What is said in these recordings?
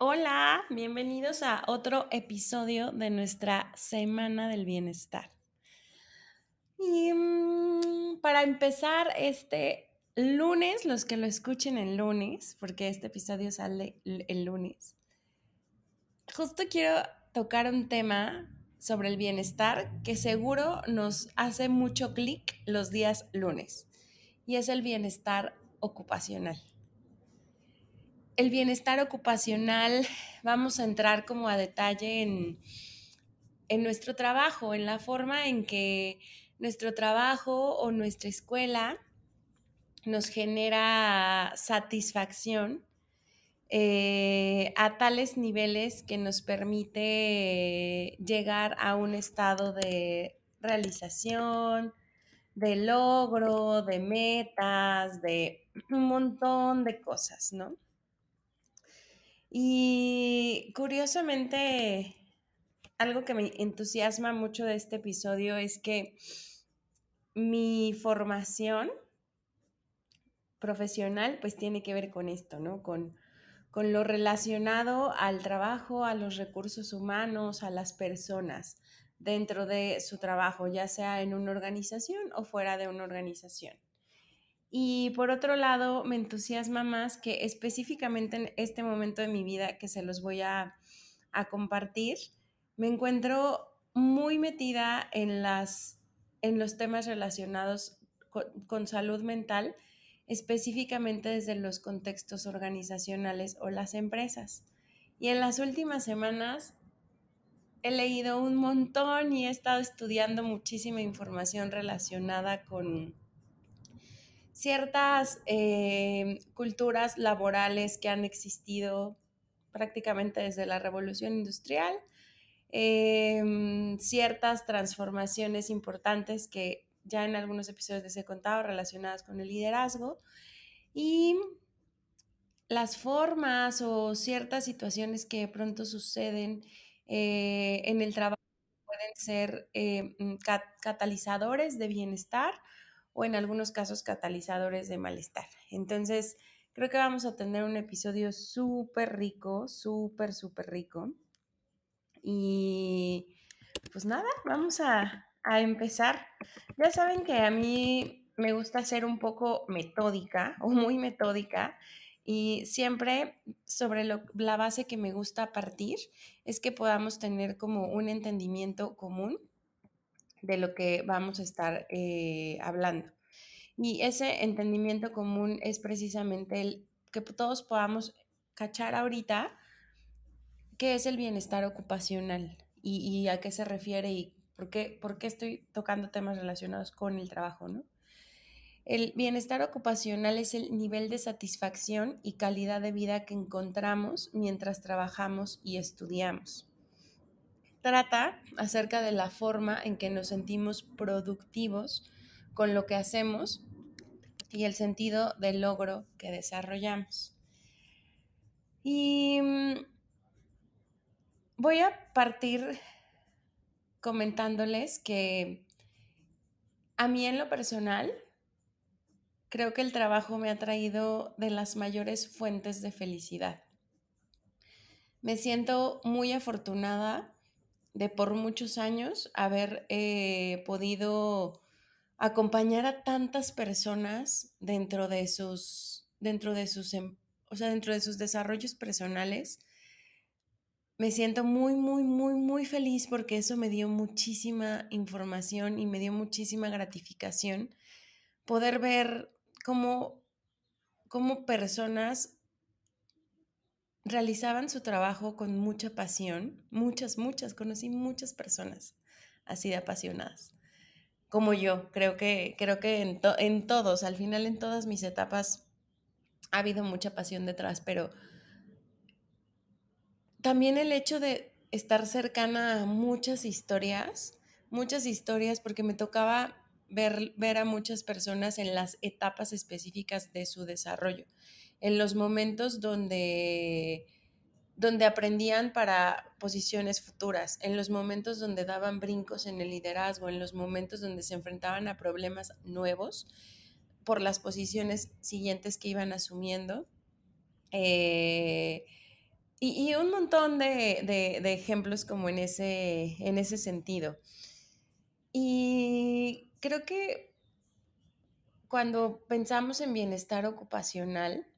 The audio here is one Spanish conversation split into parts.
Hola, bienvenidos a otro episodio de nuestra Semana del Bienestar. Y mm, para empezar este lunes, los que lo escuchen el lunes, porque este episodio sale el lunes, justo quiero tocar un tema sobre el bienestar que seguro nos hace mucho clic los días lunes, y es el bienestar ocupacional el bienestar ocupacional, vamos a entrar como a detalle en, en nuestro trabajo, en la forma en que nuestro trabajo o nuestra escuela nos genera satisfacción eh, a tales niveles que nos permite llegar a un estado de realización, de logro, de metas, de un montón de cosas, ¿no? Y curiosamente, algo que me entusiasma mucho de este episodio es que mi formación profesional pues tiene que ver con esto, ¿no? Con, con lo relacionado al trabajo, a los recursos humanos, a las personas dentro de su trabajo, ya sea en una organización o fuera de una organización. Y por otro lado, me entusiasma más que específicamente en este momento de mi vida que se los voy a, compartir, me encuentro muy metida en, las, en los temas relacionados con, salud mental, específicamente desde los contextos organizacionales o las empresas. Y en las últimas semanas he leído un montón y he estado estudiando muchísima información relacionada con ciertas eh, culturas laborales que han existido prácticamente desde la revolución industrial, em, ciertas transformaciones importantes que ya en algunos episodios les he contado relacionadas con el liderazgo y las formas o ciertas situaciones que de pronto suceden eh, en el trabajo pueden ser eh, catalizadores de bienestar o en algunos casos catalizadores de malestar. Entonces, creo que vamos a tener un episodio súper rico, súper, súper rico. Y pues nada, vamos a, empezar. Ya saben que a mí me gusta ser un poco metódica o muy metódica y siempre sobre la base que me gusta partir es que podamos tener como un entendimiento común de lo que vamos a estar eh, hablando. Y ese entendimiento común es precisamente el que todos podamos cachar ahorita qué es el bienestar ocupacional y, a qué se refiere y por qué, por qué estoy tocando temas relacionados con el trabajo, ¿no? El bienestar ocupacional es el nivel de satisfacción y calidad de vida que encontramos mientras trabajamos y estudiamos trata acerca de la forma en que nos sentimos productivos con lo que hacemos y el sentido del logro que desarrollamos. Y mm, voy a partir comentándoles que a mí en lo personal, creo que el trabajo me ha traído de las mayores fuentes de felicidad. Me siento muy afortunada de por muchos años haber eh, podido acompañar a tantas personas dentro de sus, dentro de sus, em, o sea, dentro de sus desarrollos personales. Me siento muy, muy, muy, muy feliz porque eso me dio muchísima información y me dio muchísima gratificación poder ver cómo, cómo personas realizaban su trabajo con mucha pasión, muchas, muchas, conocí muchas personas así de apasionadas, como yo, creo que, creo que en, en todos, al final en todas mis etapas ha habido mucha pasión detrás, pero también el hecho de estar cercana a muchas historias, muchas historias, porque me tocaba ver, ver a muchas personas en las etapas específicas de su desarrollo, en los momentos donde donde aprendían para posiciones futuras, en los momentos donde daban brincos en el liderazgo, en los momentos donde se enfrentaban a problemas nuevos por las posiciones siguientes que iban asumiendo. Eh, y, un montón de, ejemplos como en ese, en ese sentido. Y creo que cuando pensamos en bienestar ocupacional,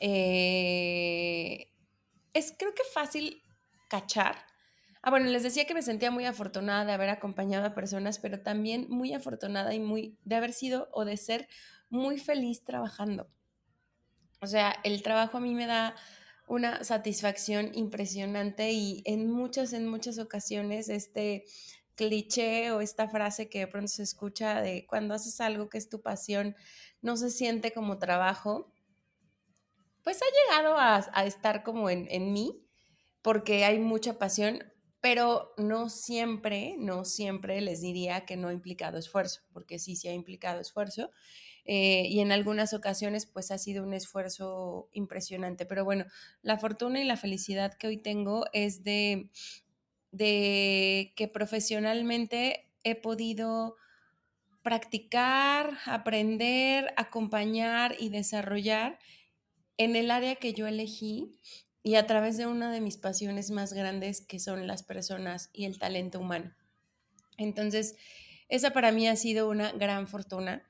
eh, es creo que fácil cachar. Ah, bueno, les decía que me sentía muy afortunada de haber acompañado a personas, pero también muy afortunada y muy de haber sido o de ser muy feliz trabajando. O sea, el trabajo a mí me da una satisfacción impresionante y en muchas, en muchas ocasiones este cliché o esta frase que de pronto se escucha de cuando haces algo que es tu pasión, no se siente como trabajo pues ha llegado a, estar como en, en, mí, porque hay mucha pasión, pero no siempre, no siempre les diría que no ha implicado esfuerzo, porque sí, sí ha implicado esfuerzo. Eh, y en algunas ocasiones pues ha sido un esfuerzo impresionante. Pero bueno, la fortuna y la felicidad que hoy tengo es de, de que profesionalmente he podido practicar, aprender, acompañar y desarrollar en el área que yo elegí y a través de una de mis pasiones más grandes que son las personas y el talento humano. Entonces, esa para mí ha sido una gran fortuna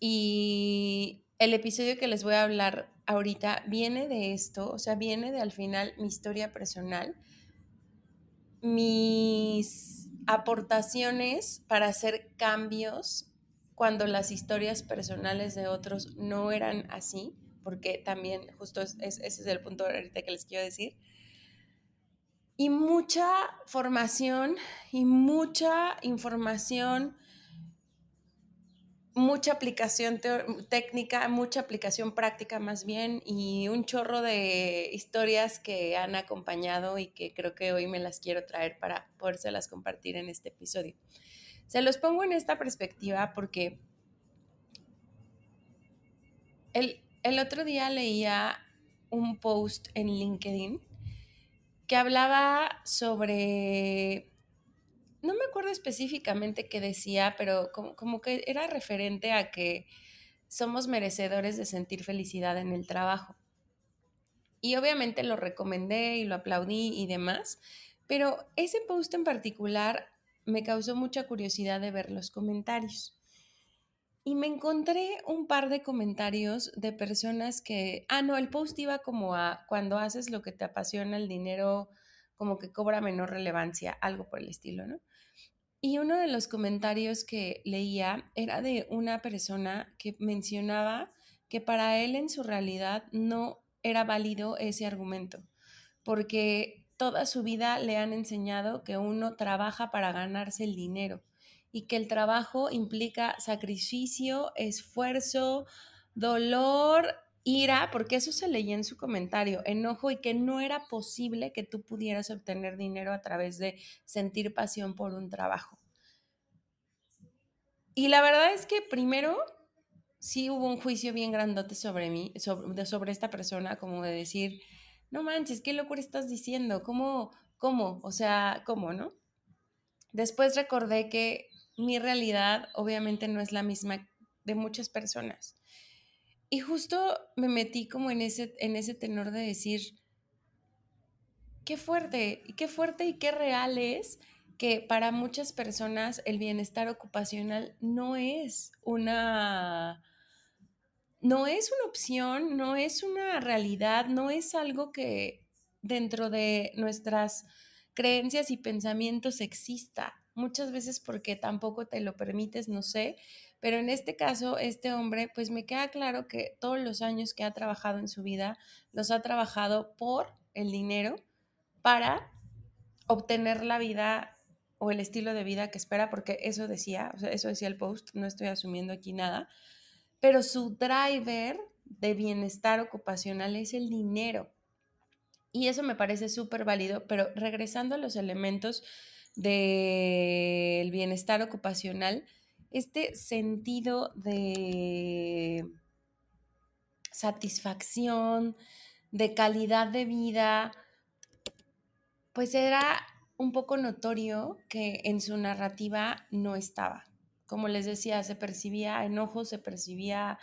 y el episodio que les voy a hablar ahorita viene de esto, o sea, viene de al final mi historia personal, mis aportaciones para hacer cambios cuando las historias personales de otros no eran así porque también justo ese es el punto ahorita que les quiero decir. Y mucha formación y mucha información, mucha aplicación técnica, mucha aplicación práctica más bien y un chorro de historias que han acompañado y que creo que hoy me las quiero traer para podérselas compartir en este episodio. Se los pongo en esta perspectiva porque el, el otro día leía un post en LinkedIn que hablaba sobre, no me acuerdo específicamente qué decía, pero como, que era referente a que somos merecedores de sentir felicidad en el trabajo. Y obviamente lo recomendé y lo aplaudí y demás, pero ese post en particular me causó mucha curiosidad de ver los comentarios. Y me encontré un par de comentarios de personas que, ah, no, el post iba como a cuando haces lo que te apasiona, el dinero como que cobra menor relevancia, algo por el estilo, ¿no? Y uno de los comentarios que leía era de una persona que mencionaba que para él en su realidad no era válido ese argumento, porque toda su vida le han enseñado que uno trabaja para ganarse el dinero y que el trabajo implica sacrificio, esfuerzo, dolor, ira, porque eso se leía en su comentario, enojo y que no era posible que tú pudieras obtener dinero a través de sentir pasión por un trabajo. Y la verdad es que primero sí hubo un juicio bien grandote sobre mí, sobre, sobre esta persona, como de decir, no manches, qué locura estás diciendo, ¿cómo, cómo? O sea, ¿cómo, no? Después recordé que mi realidad obviamente no es la misma de muchas personas. Y justo me metí como en ese, en ese tenor de decir, qué fuerte, qué fuerte y qué real es que para muchas personas el bienestar ocupacional no es una no es una opción, no es una realidad, no es algo que dentro de nuestras creencias y pensamientos exista muchas veces porque tampoco te lo permites, no sé, pero en este caso, este hombre, pues me queda claro que todos los años que ha trabajado en su vida, los ha trabajado por el dinero para obtener la vida o el estilo de vida que espera, porque eso decía, o sea, eso decía el post, no estoy asumiendo aquí nada, pero su driver de bienestar ocupacional es el dinero. Y eso me parece súper válido, pero regresando a los elementos del bienestar ocupacional, este sentido de satisfacción, de calidad de vida, pues era un poco notorio que en su narrativa no estaba. Como les decía, se percibía enojo, se percibía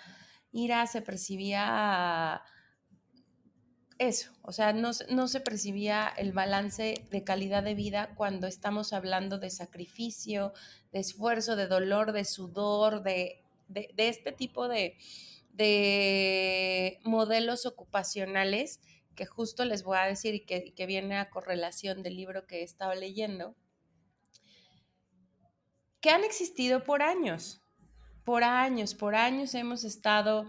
ira, se percibía eso, o sea, no, no, se percibía el balance de calidad de vida cuando estamos hablando de sacrificio, de esfuerzo, de dolor, de sudor, de, de, este tipo de, de, modelos ocupacionales que justo les voy a decir y que, que viene a correlación del libro que he estado leyendo, que han existido por años, por años, por años hemos estado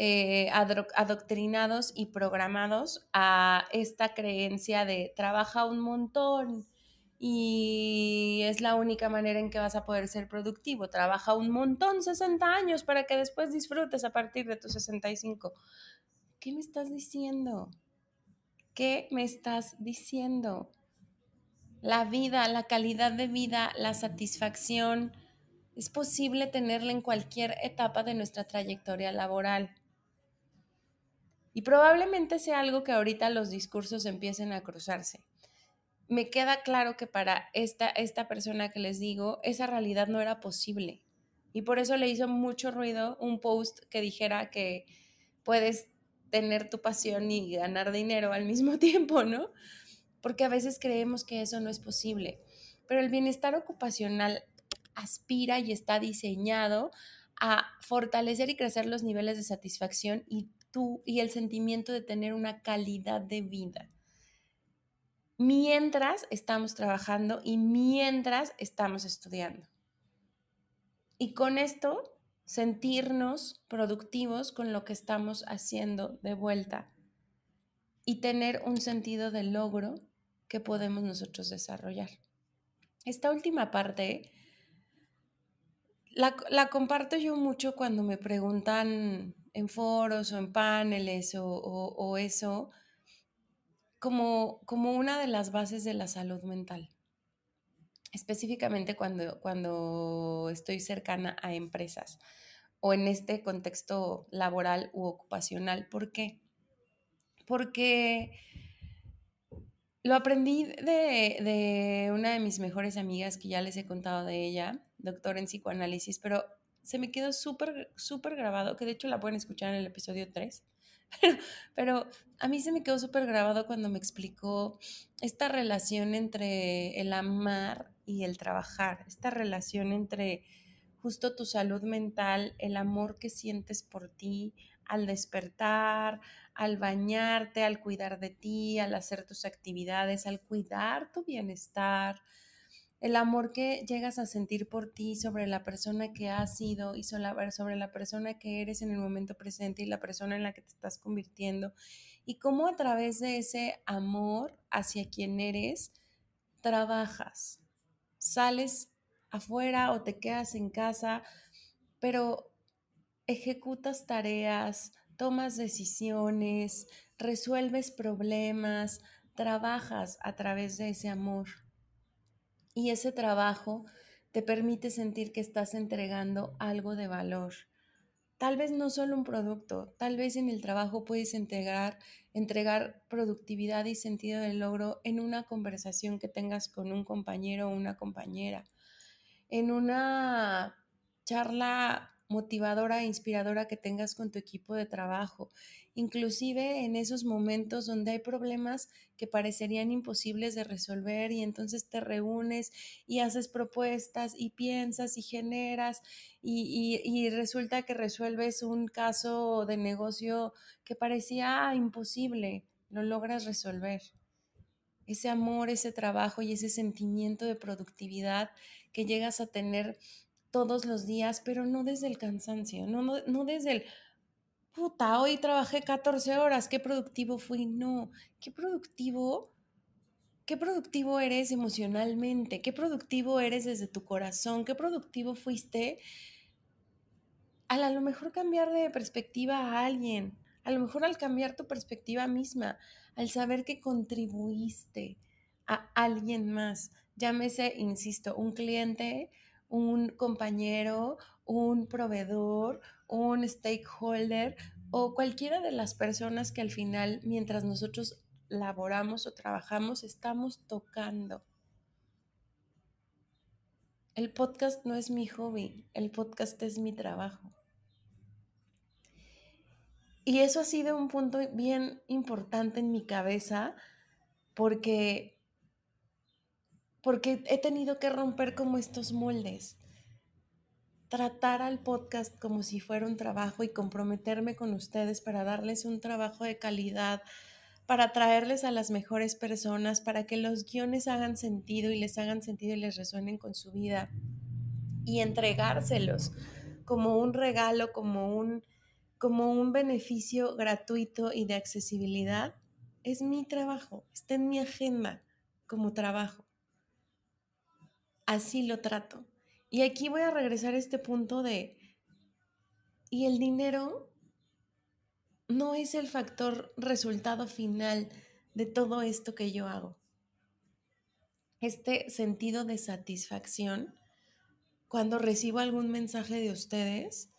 eh, adoctrinados y programados a esta creencia de trabaja un montón y es la única manera en que vas a poder ser productivo. Trabaja un montón, 60 años, para que después disfrutes a partir de tus 65. ¿Qué me estás diciendo? ¿Qué me estás diciendo? La vida, la calidad de vida, la satisfacción, es posible tenerla en cualquier etapa de nuestra trayectoria laboral. Y probablemente sea algo que ahorita los discursos empiecen a cruzarse. Me queda claro que para esta, esta persona que les digo, esa realidad no era posible. Y por eso le hizo mucho ruido un post que dijera que puedes tener tu pasión y ganar dinero al mismo tiempo, ¿no? Porque a veces creemos que eso no es posible. Pero el bienestar ocupacional aspira y está diseñado a fortalecer y crecer los niveles de satisfacción y tú y el sentimiento de tener una calidad de vida. Mientras estamos trabajando y mientras estamos estudiando. Y con esto sentirnos productivos con lo que estamos haciendo de vuelta y tener un sentido de logro que podemos nosotros desarrollar. Esta última parte la, comparto yo mucho cuando me preguntan en foros o en paneles o, eso, como, como, una de las bases de la salud mental. Específicamente cuando, cuando estoy cercana a empresas o en este contexto laboral u ocupacional. ¿Por qué? Porque lo aprendí de, de, una de mis mejores amigas que ya les he contado de ella, doctor en psicoanálisis, pero se me quedó súper, súper grabado, que de hecho la pueden escuchar en el episodio 3. Pero, a mí se me quedó súper grabado cuando me explicó esta relación entre el amar y el trabajar, esta relación entre justo tu salud mental, el amor que sientes por ti al despertar, al bañarte, al cuidar de ti, al hacer tus actividades, al cuidar tu bienestar, el amor que llegas a sentir por ti sobre la persona que has sido y sobre la persona que eres en el momento presente y la persona en la que te estás convirtiendo y cómo a través de ese amor hacia quien eres trabajas, sales afuera o te quedas en casa, pero ejecutas tareas, tomas decisiones, resuelves problemas, trabajas a través de ese amor y ese trabajo te permite sentir que estás entregando algo de valor. Tal vez no solo un producto, tal vez en el trabajo puedes entregar, entregar productividad y sentido del logro en una conversación que tengas con un compañero o una compañera, en una charla motivadora e inspiradora que tengas con tu equipo de trabajo, inclusive en esos momentos donde hay problemas que parecerían imposibles de resolver y entonces te reúnes y haces propuestas y piensas y generas y, y resulta que resuelves un caso de negocio que parecía imposible, lo logras resolver. Ese amor, ese trabajo y ese sentimiento de productividad que llegas a tener todos los días, pero no desde el cansancio, no, no, desde el, puta, hoy trabajé 14 horas, qué productivo fui, no, qué productivo, qué productivo eres emocionalmente, qué productivo eres desde tu corazón, qué productivo fuiste al a lo mejor cambiar de perspectiva a alguien, A lo mejor al cambiar tu perspectiva misma, al saber que contribuiste a alguien más, llámese, insisto, un cliente, un compañero, un proveedor, un stakeholder o cualquiera de las personas que al final, mientras nosotros laboramos o trabajamos, estamos tocando. El podcast no es mi hobby, el podcast es mi trabajo. Y eso ha sido un punto bien importante en mi cabeza porque, porque he tenido que romper como estos moldes. Tratar al podcast como si fuera un trabajo y comprometerme con ustedes para darles un trabajo de calidad, para traerles a las mejores personas, para que los guiones hagan sentido y les hagan sentido y les resuenen con su vida y entregárselos como un regalo, como un como un beneficio gratuito y de accesibilidad, es mi trabajo, está en mi agenda como trabajo. Así lo trato. Y aquí voy a regresar a este punto de, ¿y el dinero no es el factor resultado final de todo esto que yo hago? Este sentido de satisfacción cuando recibo algún mensaje de ustedes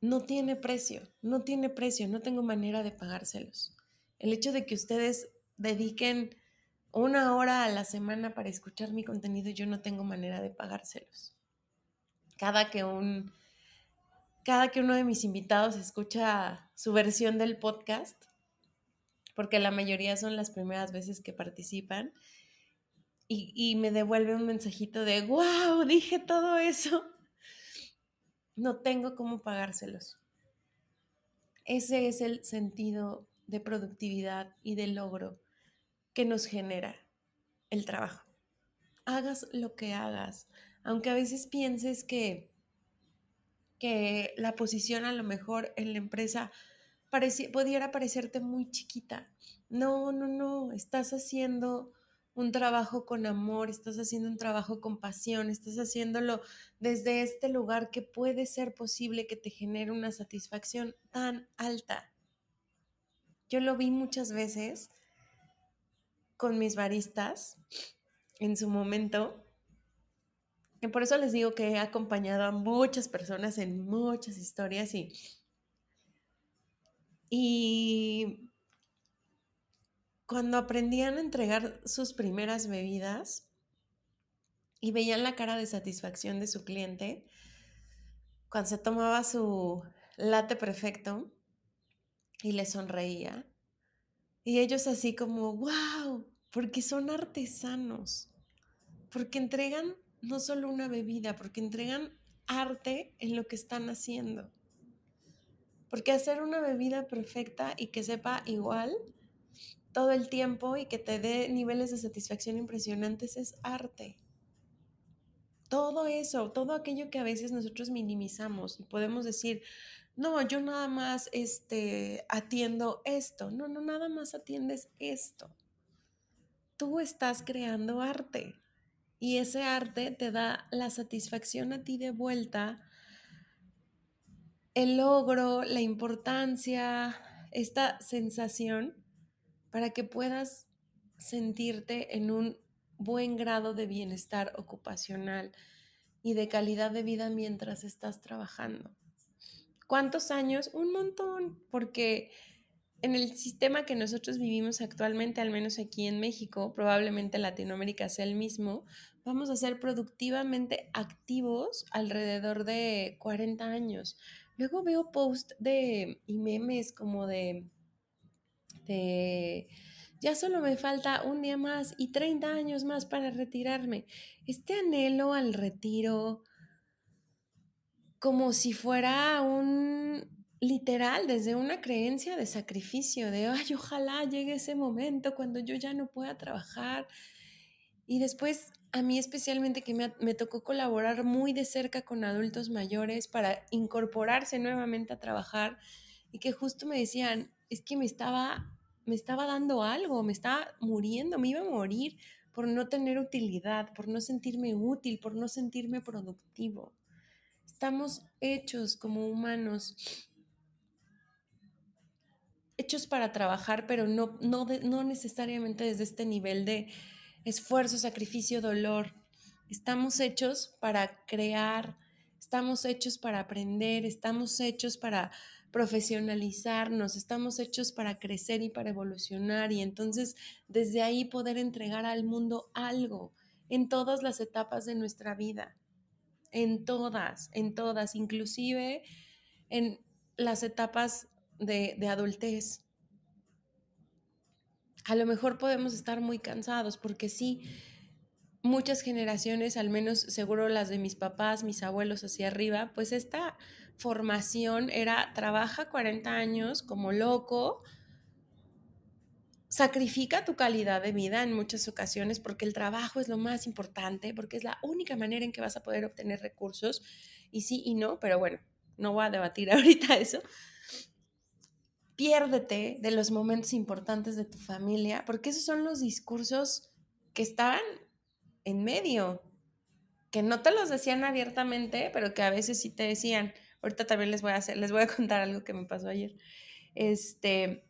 no tiene precio, no tiene precio, no tengo manera de pagárselos. El hecho de que ustedes dediquen una hora a la semana para escuchar mi contenido, yo no tengo manera de pagárselos. Cada que un cada que uno de mis invitados escucha su versión del podcast, porque la mayoría son las primeras veces que participan, y, y me devuelve un mensajito de, wow, dije todo eso no tengo cómo pagárselos. Ese es el sentido de productividad y de logro que nos genera el trabajo. Hagas lo que hagas, aunque a veces pienses que, que la posición a lo mejor en la empresa pudiera parecerte muy chiquita. No, no, no, estás haciendo un trabajo con amor, estás haciendo un trabajo con pasión, estás haciéndolo desde este lugar que puede ser posible que te genere una satisfacción tan alta. Yo lo vi muchas veces con mis baristas en su momento. Y por eso les digo que he acompañado a muchas personas en muchas historias y, y cuando aprendían a entregar sus primeras bebidas y veían la cara de satisfacción de su cliente, cuando se tomaba su late perfecto y le sonreía, y ellos así como, wow, porque son artesanos, porque entregan no solo una bebida, porque entregan arte en lo que están haciendo. Porque hacer una bebida perfecta y que sepa igual todo el tiempo y que te dé niveles de satisfacción impresionantes es arte. Todo eso, todo aquello que a veces nosotros minimizamos y podemos decir, no, yo nada más este, atiendo esto. No, no, nada más atiendes esto. Tú estás creando arte y ese arte te da la satisfacción a ti de vuelta, el logro, la importancia, esta sensación para que puedas sentirte en un buen grado de bienestar ocupacional y de calidad de vida mientras estás trabajando. ¿Cuántos años? Un montón, porque en el sistema que nosotros vivimos actualmente, al menos aquí en México, probablemente Latinoamérica sea el mismo, vamos a ser productivamente activos alrededor de 40 años. Luego veo posts de y memes como de ya solo me falta un día más y 30 años más para retirarme. Este anhelo al retiro, como si fuera un literal, desde una creencia de sacrificio, de, ay, ojalá llegue ese momento cuando yo ya no pueda trabajar. Y después, a mí especialmente que me, me tocó colaborar muy de cerca con adultos mayores para incorporarse nuevamente a trabajar y que justo me decían, es que me estaba me estaba dando algo, me estaba muriendo, me iba a morir por no tener utilidad, por no sentirme útil, por no sentirme productivo. Estamos hechos como humanos hechos para trabajar, pero no, no, no necesariamente desde este nivel de esfuerzo, sacrificio, dolor. Estamos hechos para crear, estamos hechos para aprender, estamos hechos para profesionalizarnos, estamos hechos para crecer y para evolucionar y entonces desde ahí poder entregar al mundo algo en todas las etapas de nuestra vida, en todas, en todas, inclusive en las etapas de, de adultez. A lo mejor podemos estar muy cansados porque sí, muchas generaciones, al menos seguro las de mis papás, mis abuelos hacia arriba, pues esta formación era trabaja 40 años como loco, sacrifica tu calidad de vida en muchas ocasiones porque el trabajo es lo más importante, porque es la única manera en que vas a poder obtener recursos, y sí y no, pero bueno, no voy a debatir ahorita eso. Piérdete de los momentos importantes de tu familia, porque esos son los discursos que estaban en medio, que no te los decían abiertamente, pero que a veces sí te decían, Ahorita también les voy a hacer, les voy a contar algo que me pasó ayer. Este,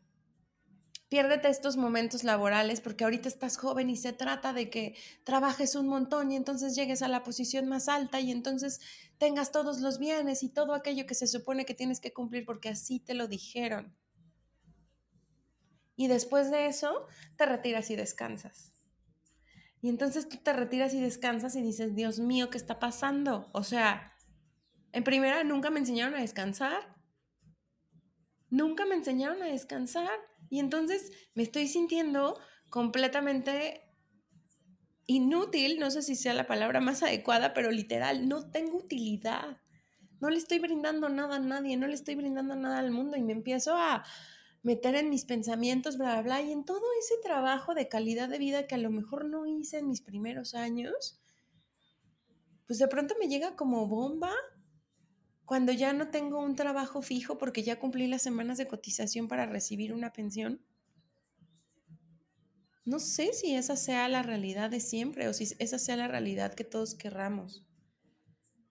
piérdete estos momentos laborales porque ahorita estás joven y se trata de que trabajes un montón y entonces llegues a la posición más alta y entonces tengas todos los bienes y todo aquello que se supone que tienes que cumplir porque así te lo dijeron. Y después de eso, te retiras y descansas. Y entonces tú te retiras y descansas y dices, Dios mío, ¿qué está pasando? O sea, en primera, nunca me enseñaron a descansar. Nunca me enseñaron a descansar. Y entonces me estoy sintiendo completamente inútil, no sé si sea la palabra más adecuada, pero literal, no tengo utilidad. No le estoy brindando nada a nadie, no le estoy brindando nada al mundo y me empiezo a meter en mis pensamientos, bla, bla, bla, y en todo ese trabajo de calidad de vida que a lo mejor no hice en mis primeros años, pues de pronto me llega como bomba cuando ya no tengo un trabajo fijo porque ya cumplí las semanas de cotización para recibir una pensión, no sé si esa sea la realidad de siempre o si esa sea la realidad que todos querramos.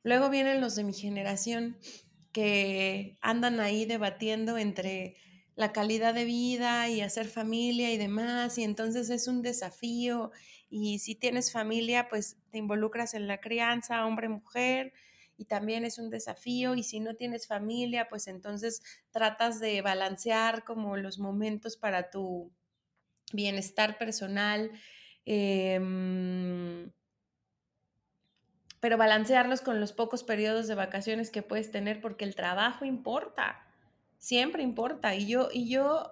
Luego vienen los de mi generación que andan ahí debatiendo entre la calidad de vida y hacer familia y demás, y entonces es un desafío, y si tienes familia, pues te involucras en la crianza, hombre, mujer, y también es un desafío y si no tienes familia, pues entonces tratas de balancear como los momentos para tu bienestar personal, em, pero balancearlos con los pocos periodos de vacaciones que puedes tener porque el trabajo importa, siempre importa. Y yo, y yo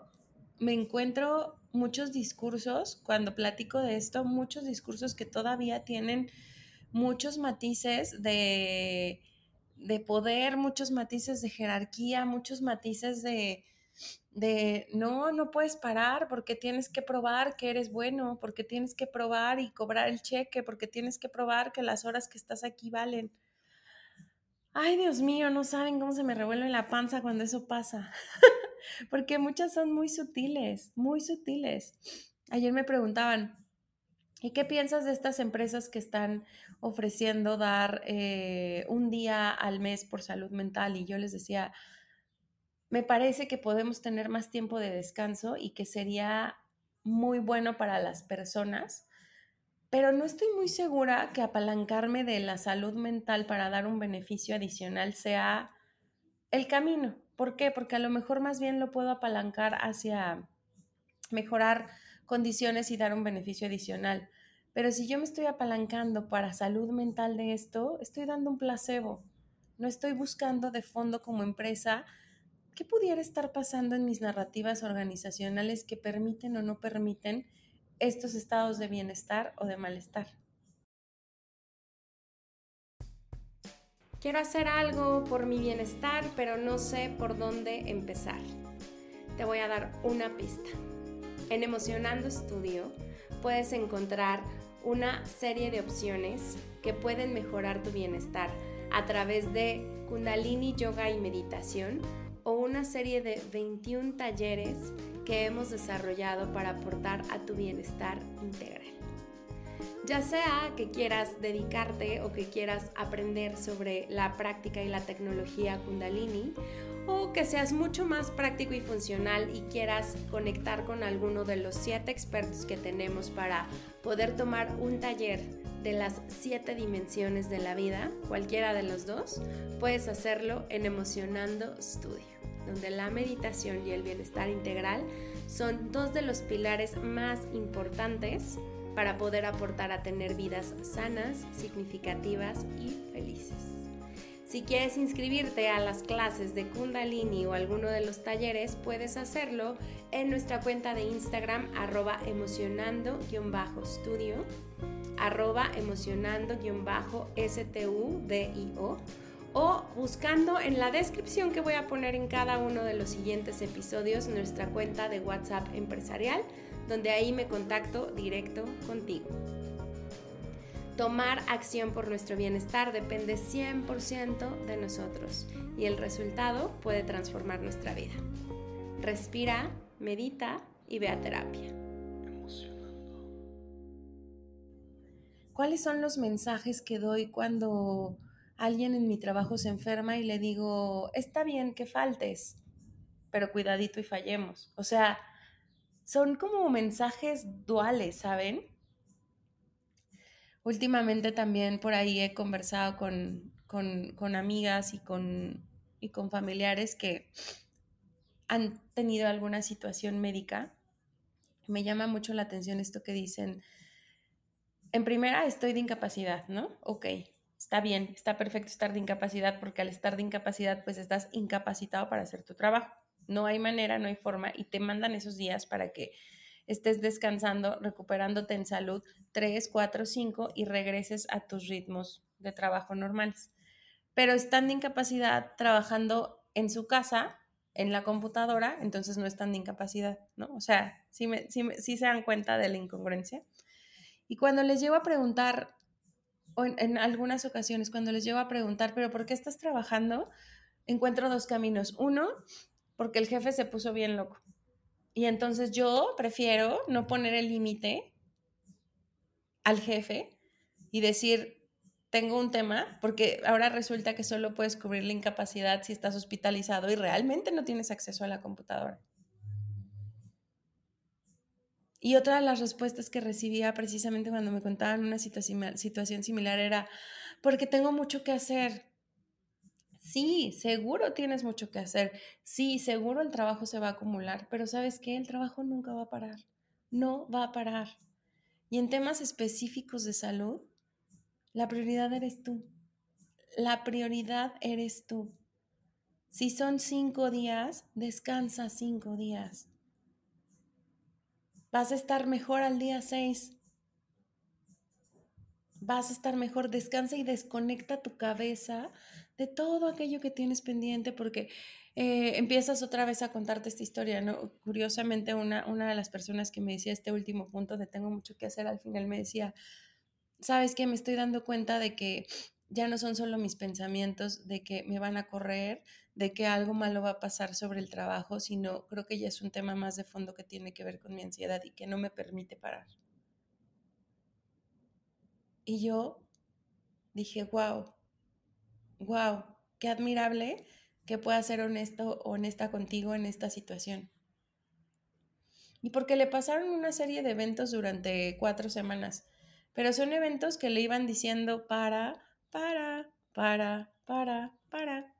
me encuentro muchos discursos, cuando platico de esto, muchos discursos que todavía tienen muchos matices de, de poder, muchos matices de jerarquía, muchos matices de, de no, no puedes parar porque tienes que probar que eres bueno, porque tienes que probar y cobrar el cheque, porque tienes que probar que las horas que estás aquí valen. Ay, Dios mío, no saben cómo se me revuelve la panza cuando eso pasa, porque muchas son muy sutiles, muy sutiles. Ayer me preguntaban, ¿Y qué piensas de estas empresas que están ofreciendo dar eh, un día al mes por salud mental? Y yo les decía, me parece que podemos tener más tiempo de descanso y que sería muy bueno para las personas, pero no estoy muy segura que apalancarme de la salud mental para dar un beneficio adicional sea el camino. ¿Por qué? Porque a lo mejor más bien lo puedo apalancar hacia mejorar condiciones y dar un beneficio adicional. Pero si yo me estoy apalancando para salud mental de esto, estoy dando un placebo. No estoy buscando de fondo como empresa qué pudiera estar pasando en mis narrativas organizacionales que permiten o no permiten estos estados de bienestar o de malestar. Quiero hacer algo por mi bienestar, pero no sé por dónde empezar. Te voy a dar una pista. En Emocionando Estudio puedes encontrar una serie de opciones que pueden mejorar tu bienestar a través de Kundalini Yoga y Meditación o una serie de 21 talleres que hemos desarrollado para aportar a tu bienestar integral. Ya sea que quieras dedicarte o que quieras aprender sobre la práctica y la tecnología Kundalini o que seas mucho más práctico y funcional y quieras conectar con alguno de los siete expertos que tenemos para poder tomar un taller de las siete dimensiones de la vida, cualquiera de los dos, puedes hacerlo en Emocionando Studio, donde la meditación y el bienestar integral son dos de los pilares más importantes para poder aportar a tener vidas sanas, significativas y felices. Si quieres inscribirte a las clases de Kundalini o alguno de los talleres, puedes hacerlo en nuestra cuenta de Instagram arroba emocionando-studio arroba emocionando-studio o buscando en la descripción que voy a poner en cada uno de los siguientes episodios nuestra cuenta de WhatsApp empresarial, donde ahí me contacto directo contigo. Tomar acción por nuestro bienestar depende 100% de nosotros y el resultado puede transformar nuestra vida. Respira, medita y ve a terapia. ¿Cuáles son los mensajes que doy cuando alguien en mi trabajo se enferma y le digo, está bien que faltes, pero cuidadito y fallemos? O sea, son como mensajes duales, ¿saben? Últimamente también por ahí he conversado con, amigas y con, y con familiares que han tenido alguna situación médica. Me llama mucho la atención esto que dicen. En primera, estoy de incapacidad, ¿no? Ok, está bien, está perfecto estar de incapacidad porque al estar de incapacidad pues estás incapacitado para hacer tu trabajo. No hay manera, no hay forma y te mandan esos días para que estés descansando, recuperándote en salud 3, 4, 5 y regreses a tus ritmos de trabajo normales. Pero están de incapacidad trabajando en su casa, en la computadora, entonces no están de incapacidad, ¿no? O sea, sí, se dan cuenta de la incongruencia. Y cuando les llevo a preguntar, o en algunas ocasiones, cuando les llevo a preguntar, pero ¿por qué estás trabajando? Encuentro dos caminos. Uno, porque el jefe se puso bien loco. Y entonces yo prefiero no poner el límite al jefe y decir, tengo un tema, porque ahora resulta que solo puedes cubrir la incapacidad si estás hospitalizado y realmente no tienes acceso a la computadora. Y otra de las respuestas que recibía precisamente cuando me contaban una situación similar era, porque tengo mucho que hacer. Sí, seguro tienes mucho que hacer. Sí, seguro el trabajo se va a acumular, pero ¿sabes qué? El trabajo nunca va a parar. No va a parar. Y en temas específicos de salud, la prioridad eres tú. La prioridad eres tú. Si son cinco días, descansa cinco días. Vas a estar mejor al día seis vas a estar mejor. Descansa y desconecta tu cabeza de todo aquello que tienes pendiente porque eh, empiezas otra vez a contarte esta historia. Curiosamente, una, una de las personas que me decía este último punto de tengo mucho que hacer, al final me decía, ¿sabes qué? Me estoy dando cuenta de que ya no son solo mis pensamientos de que me van a correr, de que algo malo va a pasar sobre el trabajo, sino creo que ya es un tema más de fondo que tiene que ver con mi ansiedad y que no me permite parar. Y yo dije, wow, wow, qué admirable que pueda ser honesto honesta contigo en esta situación. Y porque le pasaron una serie de eventos durante cuatro semanas, pero son eventos que le iban diciendo para, para, para, para, para.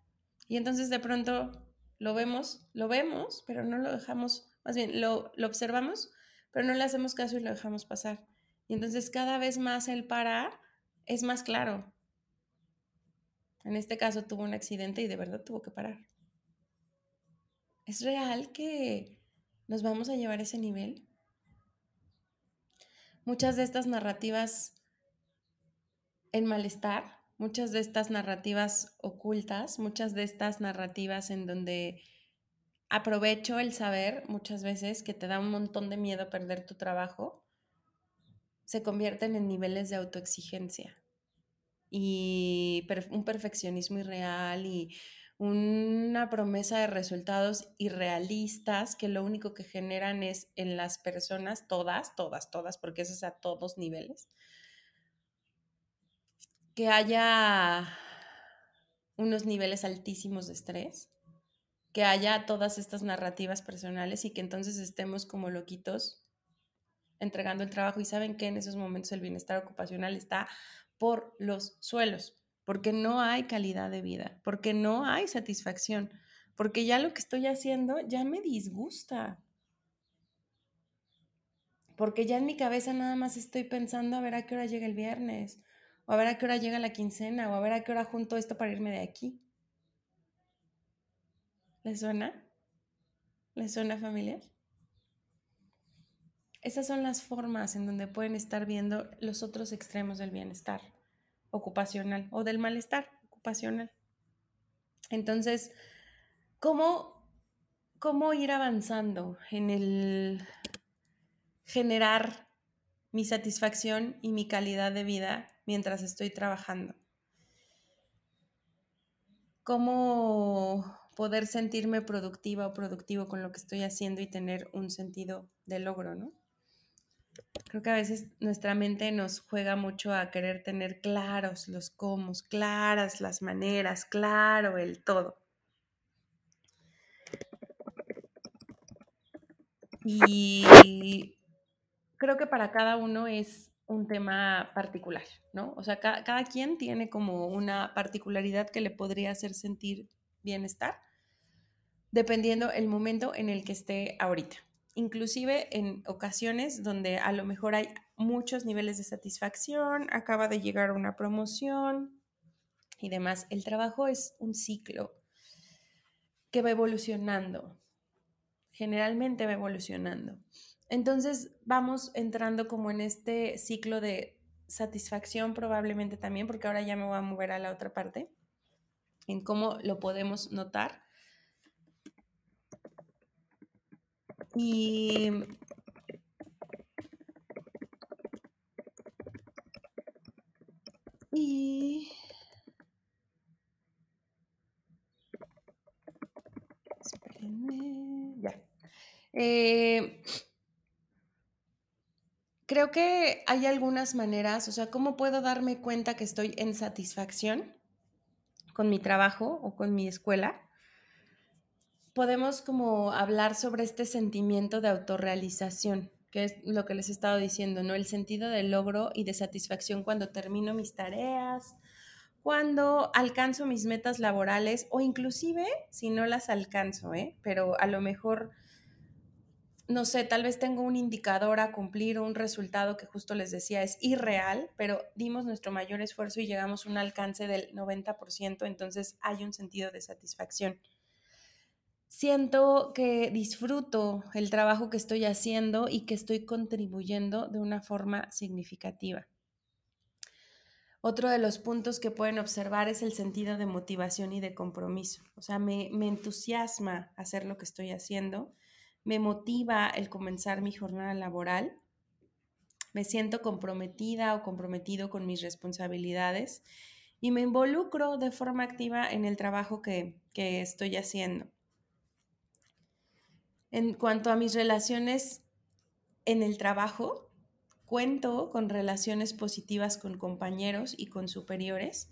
Y entonces de pronto lo vemos, lo vemos, pero no lo dejamos, más bien lo, lo observamos, pero no le hacemos caso y lo dejamos pasar. Y entonces cada vez más el para es más claro. En este caso tuvo un accidente y de verdad tuvo que parar. ¿Es real que nos vamos a llevar a ese nivel? Muchas de estas narrativas en malestar, muchas de estas narrativas ocultas, muchas de estas narrativas en donde aprovecho el saber muchas veces que te da un montón de miedo perder tu trabajo se convierten en niveles de autoexigencia y un perfeccionismo irreal y una promesa de resultados irrealistas que lo único que generan es en las personas, todas, todas, todas, porque eso es a todos niveles, que haya unos niveles altísimos de estrés, que haya todas estas narrativas personales y que entonces estemos como loquitos entregando el trabajo. Y saben que en esos momentos el bienestar ocupacional está por los suelos, porque no hay calidad de vida, porque no hay satisfacción, porque ya lo que estoy haciendo ya me disgusta, porque ya en mi cabeza nada más estoy pensando a ver a qué hora llega el viernes, o a ver a qué hora llega la quincena, o a ver a qué hora junto esto para irme de aquí. ¿Les suena? ¿Les suena familiar? Esas son las formas en donde pueden estar viendo los otros extremos del bienestar ocupacional o del malestar ocupacional. Entonces, ¿cómo, cómo ir avanzando en el generar mi satisfacción y mi calidad de vida mientras estoy trabajando? ¿Cómo poder sentirme productiva o productivo con lo que estoy haciendo y tener un sentido de logro, ¿no? Creo que a veces nuestra mente nos juega mucho a querer tener claros los cómo, claras las maneras, claro el todo. Y creo que para cada uno es un tema particular, ¿no? O sea, cada, quien tiene como una particularidad que le podría hacer sentir bienestar, dependiendo el momento en el que esté ahorita inclusive en ocasiones donde a lo mejor hay muchos niveles de satisfacción, acaba de llegar una promoción y demás. El trabajo es un ciclo que va evolucionando, generalmente va evolucionando. Entonces vamos entrando como en este ciclo de satisfacción probablemente también, porque ahora ya me voy a mover a la otra parte, en cómo lo podemos notar Y y ya. Eh, creo que hay algunas maneras, o sea, ¿cómo puedo darme cuenta que estoy en satisfacción con mi trabajo o con mi escuela? Podemos como hablar sobre este sentimiento de autorrealización, que es lo que les he estado diciendo, ¿no? El sentido de logro y de satisfacción cuando termino mis tareas, cuando alcanzo mis metas laborales o inclusive si no las alcanzo, ¿eh? Pero a lo mejor, no sé, tal vez tengo un indicador a cumplir o un resultado que justo les decía es irreal, pero dimos nuestro mayor esfuerzo y llegamos a un alcance del 90%, entonces hay un sentido de satisfacción siento que disfruto el trabajo que estoy haciendo y que estoy contribuyendo de una forma significativa. Otro de los puntos que pueden observar es el sentido de motivación y de compromiso. O sea, me, entusiasma hacer lo que estoy haciendo, me motiva el comenzar mi jornada laboral, me siento comprometida o comprometido con mis responsabilidades y me involucro de forma activa en el trabajo que estoy haciendo. En cuanto a mis relaciones en el trabajo, cuento con relaciones positivas con compañeros y con superiores.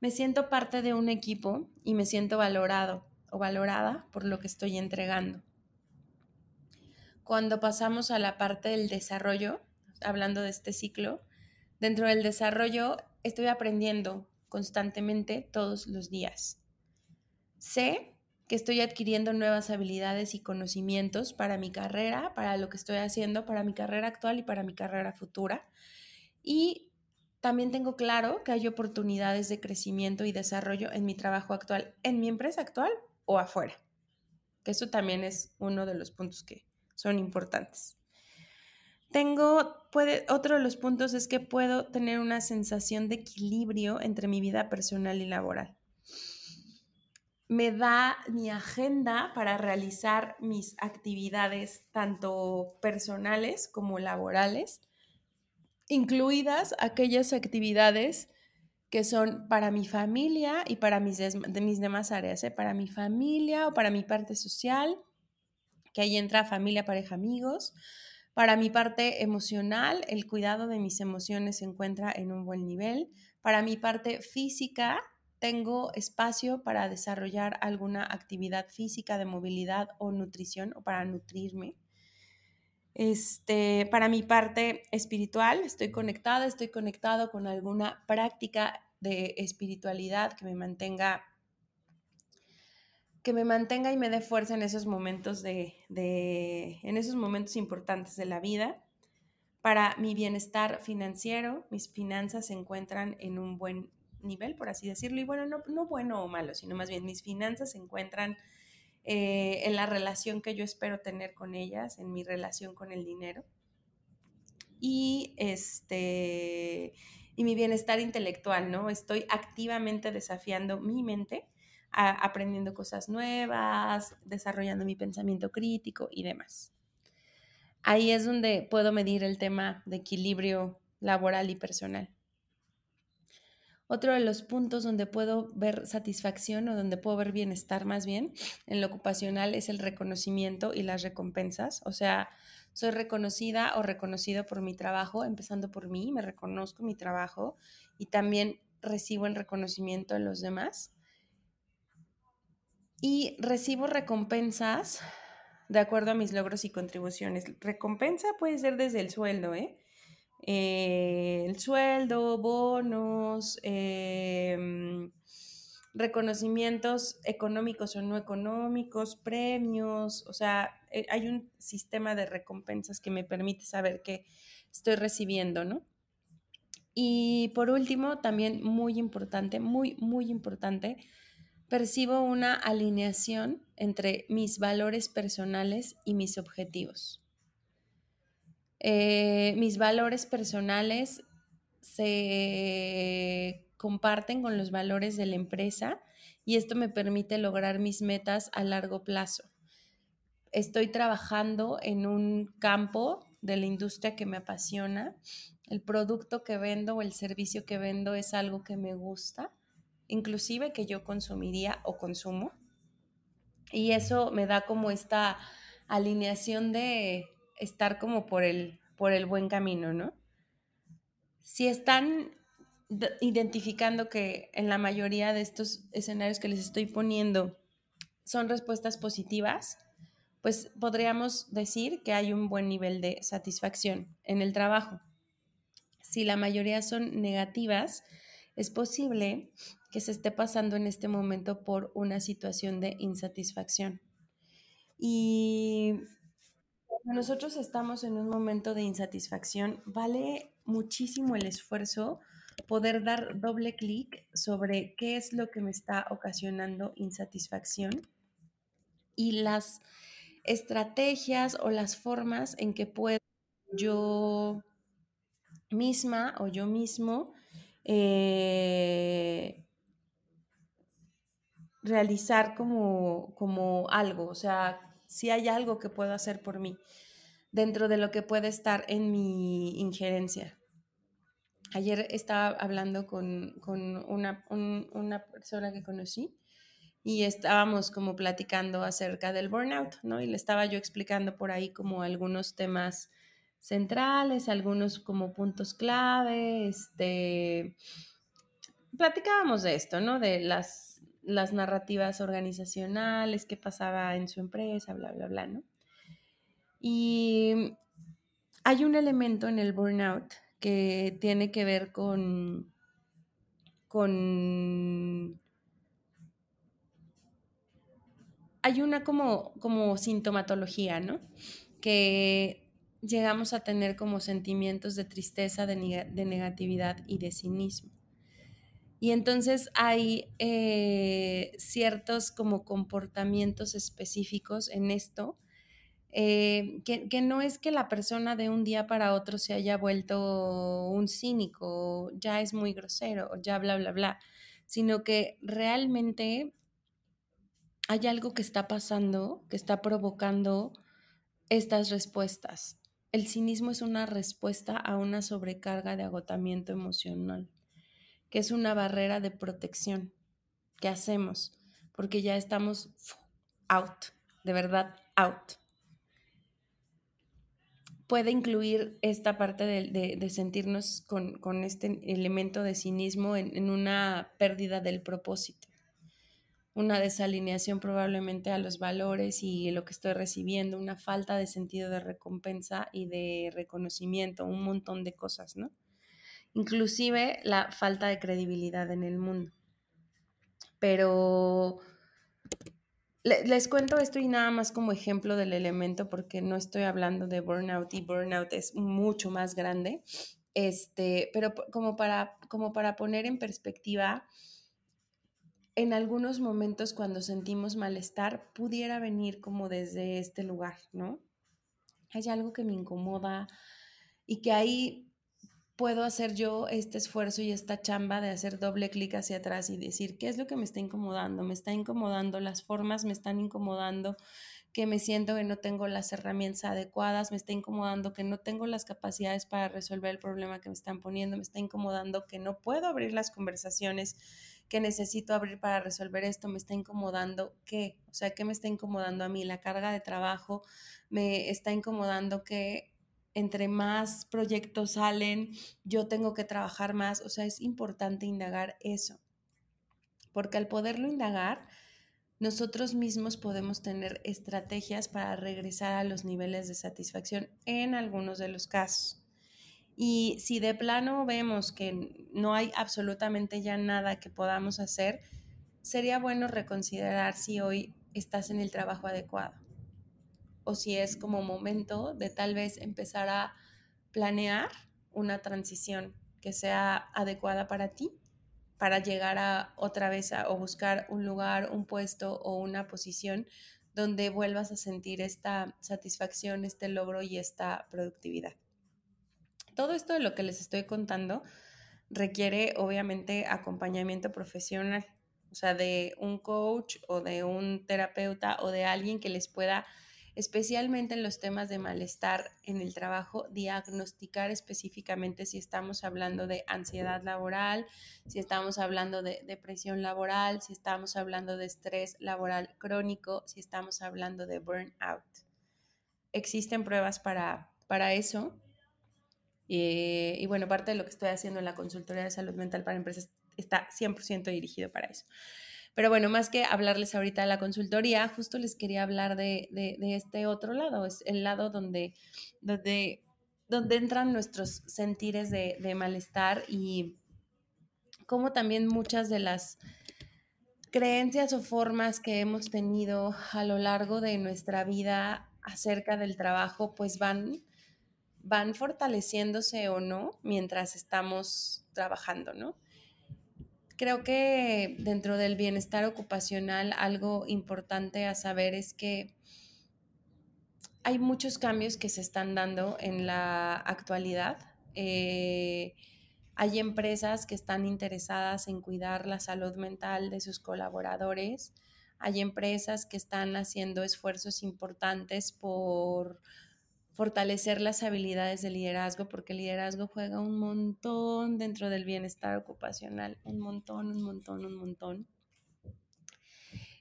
Me siento parte de un equipo y me siento valorado o valorada por lo que estoy entregando. Cuando pasamos a la parte del desarrollo, hablando de este ciclo, dentro del desarrollo estoy aprendiendo constantemente todos los días. Sé que estoy adquiriendo nuevas habilidades y conocimientos para mi carrera, para lo que estoy haciendo, para mi carrera actual y para mi carrera futura. Y también tengo claro que hay oportunidades de crecimiento y desarrollo en mi trabajo actual, en mi empresa actual o afuera. Que eso también es uno de los puntos que son importantes. Tengo, puede, otro de los puntos es que puedo tener una sensación de equilibrio entre mi vida personal y laboral me da mi agenda para realizar mis actividades tanto personales como laborales, incluidas aquellas actividades que son para mi familia y para mis, demás áreas, ¿eh? para mi familia o para mi parte social, que ahí entra familia, pareja, amigos. Para mi parte emocional, el cuidado de mis emociones se encuentra en un buen nivel. Para mi parte física, tengo espacio para desarrollar alguna actividad física de movilidad o nutrición o para nutrirme. Este, para mi parte espiritual, estoy conectada, estoy conectado con alguna práctica de espiritualidad que me mantenga que me mantenga y me dé fuerza en esos momentos de, de, en esos momentos importantes de la vida. Para mi bienestar financiero, mis finanzas se encuentran en un buen nivel, por así decirlo. Y bueno, no, no bueno o malo, sino más bien mis finanzas se encuentran eh, en la relación que yo espero tener con ellas, en mi relación con el dinero. Y este y mi bienestar intelectual, ¿no? Estoy activamente desafiando mi mente, aprendiendo cosas nuevas, desarrollando mi pensamiento crítico y demás. Ahí es donde puedo medir el tema de equilibrio laboral y personal. Otro de los puntos donde puedo ver satisfacción o donde puedo ver bienestar más bien en lo ocupacional es el reconocimiento y las recompensas. O sea, soy reconocida o reconocido por mi trabajo, empezando por mí, me reconozco mi trabajo y también recibo el reconocimiento de los demás. Y recibo recompensas de acuerdo a mis logros y contribuciones. Recompensa puede ser desde el sueldo, ¿eh? Eh, el sueldo, bonos, em, reconocimientos económicos o no económicos, premios, o sea, eh, hay un sistema de recompensas que me permite saber qué estoy recibiendo, ¿no? Y por último, también muy importante, muy, muy importante, percibo una alineación entre mis valores personales y mis objetivos. Eh, mis valores personales se comparten con los valores de la empresa y esto me permite lograr mis metas a largo plazo. Estoy trabajando en un campo de la industria que me apasiona. El producto que vendo o el servicio que vendo es algo que me gusta, inclusive que yo consumiría o consumo. Y eso me da como esta alineación de estar como por el, por el buen camino, ¿no? Si están identificando que en la mayoría de estos escenarios que les estoy poniendo son respuestas positivas, pues podríamos decir que hay un buen nivel de satisfacción en el trabajo. Si la mayoría son negativas, es posible que se esté pasando en este momento por una situación de insatisfacción. Y nosotros estamos en un momento de insatisfacción, vale muchísimo el esfuerzo poder dar doble clic sobre qué es lo que me está ocasionando insatisfacción y las estrategias o las formas en que puedo yo misma o yo mismo eh, realizar como, como algo, o sea, si hay algo que puedo hacer por mí dentro de lo que puede estar en mi injerencia. Ayer estaba hablando con, una, una, persona que conocí y estábamos como platicando acerca del burnout, ¿no? Y le estaba yo explicando por ahí como algunos temas centrales, algunos como puntos clave, este, platicábamos de esto, ¿no? De las, las narrativas organizacionales, qué pasaba en su empresa, bla, bla, bla, ¿no? Y hay un elemento en el burnout que tiene que ver con, con hay una como, como sintomatología, ¿no? Que llegamos a tener como sentimientos de tristeza, de, negatividad y de cinismo. Y entonces hay eh, ciertos como comportamientos específicos en esto eh, que, no es que la persona de un día para otro se haya vuelto un cínico, ya es muy grosero, ya bla, bla, bla, sino que realmente hay algo que está pasando, que está provocando estas respuestas. El cinismo es una respuesta a una sobrecarga de agotamiento emocional, que es una barrera de protección que hacemos, porque ya estamos out, de verdad out puede incluir esta parte de, sentirnos con, este elemento de cinismo en, una pérdida del propósito, una desalineación probablemente a los valores y lo que estoy recibiendo, una falta de sentido de recompensa y de reconocimiento, un montón de cosas, ¿no? Inclusive la falta de credibilidad en el mundo. Pero les cuento esto y nada más como ejemplo del elemento porque no estoy hablando de burnout y burnout es mucho más grande. Este, pero como para, como para poner en perspectiva, en algunos momentos cuando sentimos malestar pudiera venir como desde este lugar, ¿no? Hay algo que me incomoda y que ahí puedo hacer yo este esfuerzo y esta chamba de hacer doble clic hacia atrás y decir, ¿qué es lo que me está incomodando? Me está incomodando las formas, me están incomodando que me siento que no tengo las herramientas adecuadas, me está incomodando que no tengo las capacidades para resolver el problema que me están poniendo, me está incomodando que no puedo abrir las conversaciones que necesito abrir para resolver esto, me está incomodando qué, o sea, ¿qué me está incomodando a mí? La carga de trabajo, me está incomodando que entre más proyectos salen, yo tengo que trabajar más. O sea, es importante indagar eso. Porque al poderlo indagar, nosotros mismos podemos tener estrategias para regresar a los niveles de satisfacción en algunos de los casos. Y si de plano vemos que no hay absolutamente ya nada que podamos hacer, sería bueno reconsiderar si hoy estás en el trabajo adecuado o si es como momento de tal vez empezar a planear una transición que sea adecuada para ti, para llegar a otra vez o buscar un lugar, un puesto o una posición donde vuelvas a sentir esta satisfacción, este logro y esta productividad. Todo esto de lo que les estoy contando requiere obviamente acompañamiento profesional, o sea, de un coach o de un terapeuta o de alguien que les pueda especialmente en los temas de malestar en el trabajo, diagnosticar específicamente si estamos hablando de ansiedad laboral, si estamos hablando de depresión laboral, si estamos hablando de estrés laboral crónico, si estamos hablando de burnout. Existen pruebas para, para eso. Eh, y bueno, parte de lo que estoy haciendo en la consultoría de salud mental para empresas está 100% dirigido para eso. Pero bueno, más que hablarles ahorita de la consultoría, justo les quería hablar de, este otro lado, es el lado donde, donde, donde entran nuestros sentires de, de malestar y cómo también muchas de las creencias o formas que hemos tenido a lo largo de nuestra vida acerca del trabajo, pues van, van fortaleciéndose o no mientras estamos trabajando, ¿no? Creo que dentro del bienestar ocupacional algo importante a saber es que hay muchos cambios que se están dando en la actualidad. Eh, hay empresas que están interesadas en cuidar la salud mental de sus colaboradores. Hay empresas que están haciendo esfuerzos importantes por fortalecer las habilidades de liderazgo, porque el liderazgo juega un montón dentro del bienestar ocupacional, un montón, un montón, un montón.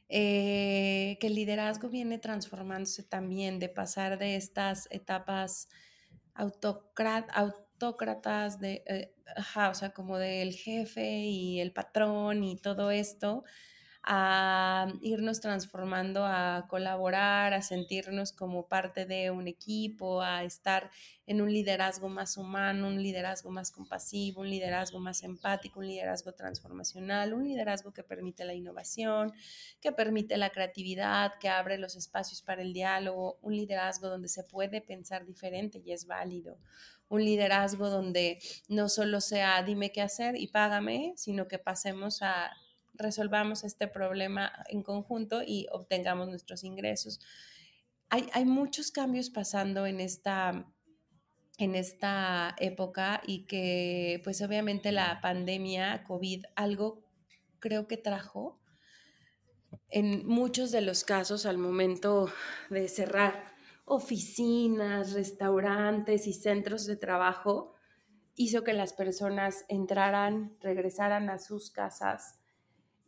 Eh, que el liderazgo viene transformándose también, de pasar de estas etapas autócratas, de, eh, o sea, como del jefe y el patrón y todo esto, a irnos transformando, a colaborar, a sentirnos como parte de un equipo, a estar en un liderazgo más humano, un liderazgo más compasivo, un liderazgo más empático, un liderazgo transformacional, un liderazgo que permite la innovación, que permite la creatividad, que abre los espacios para el diálogo, un liderazgo donde se puede pensar diferente y es válido, un liderazgo donde no solo sea dime qué hacer y págame, sino que pasemos a resolvamos este problema en conjunto y obtengamos nuestros ingresos. Hay, muchos cambios pasando en esta, en esta época y que pues obviamente la pandemia COVID algo creo que trajo en muchos de los casos al momento de cerrar oficinas, restaurantes y centros de trabajo, hizo que las personas entraran, regresaran a sus casas